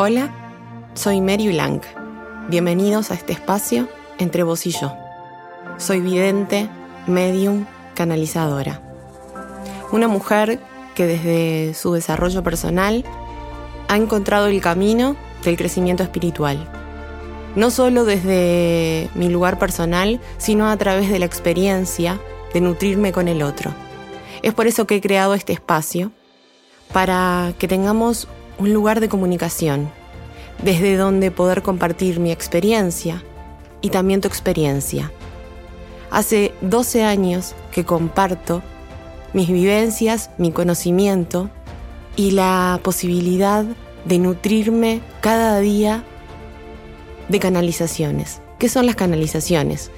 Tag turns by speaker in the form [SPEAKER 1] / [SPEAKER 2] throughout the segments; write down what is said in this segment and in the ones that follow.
[SPEAKER 1] Hola, soy Mary Blanc. Bienvenidos a este espacio entre vos y yo. Soy vidente, medium, canalizadora. Una mujer que desde su desarrollo personal ha encontrado el camino del crecimiento espiritual. No solo desde mi lugar personal, sino a través de la experiencia de nutrirme con el otro. Es por eso que he creado este espacio, para que tengamos un lugar de comunicación, desde donde poder compartir mi experiencia y también tu experiencia. Hace 12 años que comparto mis vivencias, mi conocimiento y la posibilidad de nutrirme cada día de canalizaciones. ¿Qué son las canalizaciones?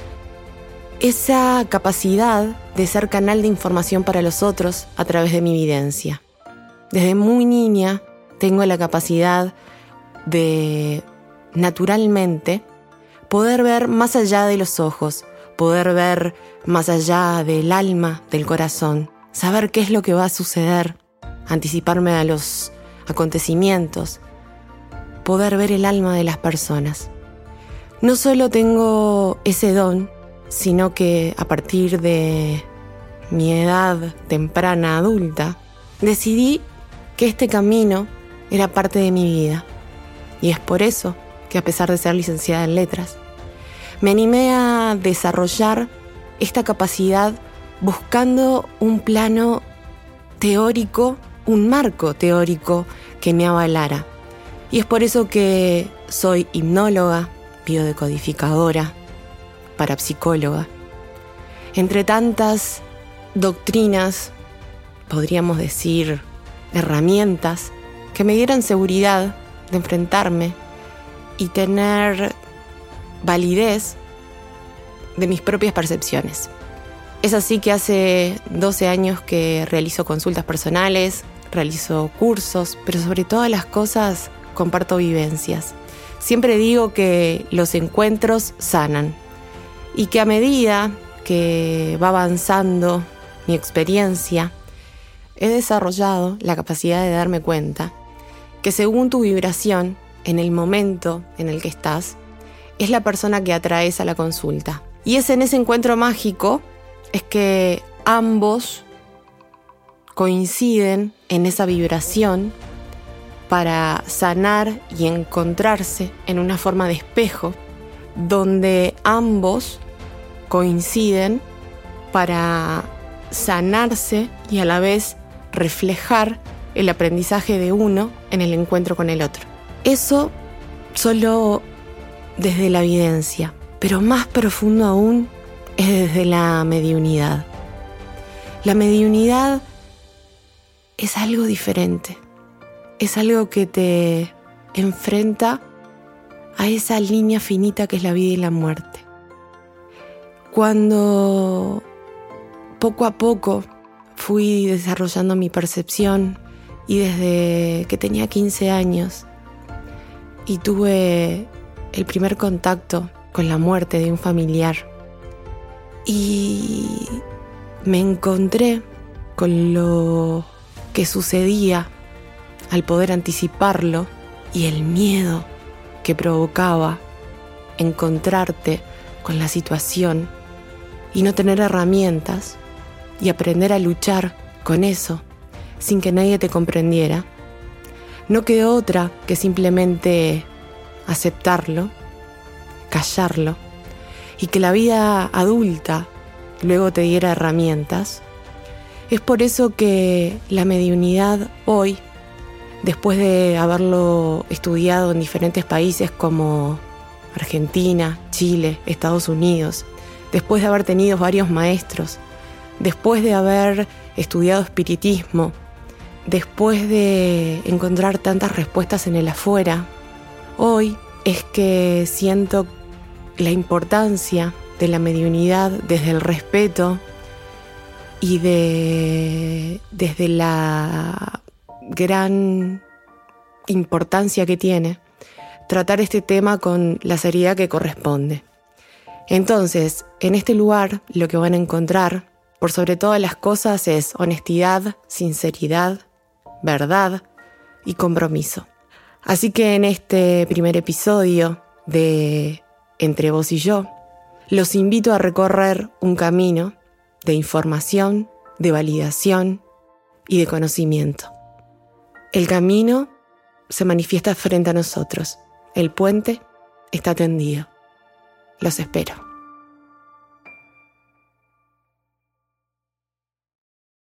[SPEAKER 1] Esa capacidad de ser canal de información para los otros a través de mi evidencia. Desde muy niña tengo la capacidad de naturalmente poder ver más allá de los ojos, poder ver más allá del alma, del corazón, saber qué es lo que va a suceder, anticiparme a los acontecimientos, poder ver el alma de las personas. No solo tengo ese don, sino que a partir de mi edad temprana adulta, decidí que este camino era parte de mi vida. Y es por eso que a pesar de ser licenciada en letras, me animé a desarrollar esta capacidad buscando un plano teórico, un marco teórico que me avalara. Y es por eso que soy hipnóloga, biodecodificadora, parapsicóloga. Entre tantas doctrinas, podríamos decir, herramientas que me dieran seguridad de enfrentarme y tener validez de mis propias percepciones. Es así que hace 12 años que realizo consultas personales, realizo cursos, pero sobre todas las cosas comparto vivencias. Siempre digo que los encuentros sanan y que a medida que va avanzando mi experiencia, he desarrollado la capacidad de darme cuenta que según tu vibración, en el momento en el que estás, es la persona que atraes a la consulta. Y es en ese encuentro mágico es que ambos coinciden en esa vibración para sanar y encontrarse en una forma de espejo donde ambos coinciden para sanarse y a la vez reflejar el aprendizaje de uno en el encuentro con el otro. Eso solo desde la evidencia, pero más profundo aún es desde la mediunidad. La mediunidad es algo diferente, es algo que te enfrenta a esa línea finita que es la vida y la muerte. Cuando poco a poco fui desarrollando mi percepción y desde que tenía 15 años y tuve el primer contacto con la muerte de un familiar. Y me encontré con lo que sucedía al poder anticiparlo y el miedo que provocaba encontrarte con la situación y no tener herramientas y aprender a luchar con eso sin que nadie te comprendiera, no quedó otra que simplemente aceptarlo, callarlo y que la vida adulta luego te diera herramientas. Es por eso que la mediunidad hoy, después de haberlo estudiado en diferentes países como Argentina, Chile, Estados Unidos, después de haber tenido varios maestros, después de haber estudiado espiritismo, después de encontrar tantas respuestas en el afuera, hoy es que siento la importancia de la mediunidad desde el respeto y de, desde la gran importancia que tiene tratar este tema con la seriedad que corresponde. Entonces, en este lugar lo que van a encontrar por sobre todas las cosas es honestidad, sinceridad, verdad y compromiso. Así que en este primer episodio de Entre vos y yo, los invito a recorrer un camino de información, de validación y de conocimiento. El camino se manifiesta frente a nosotros. El puente está tendido. Los espero.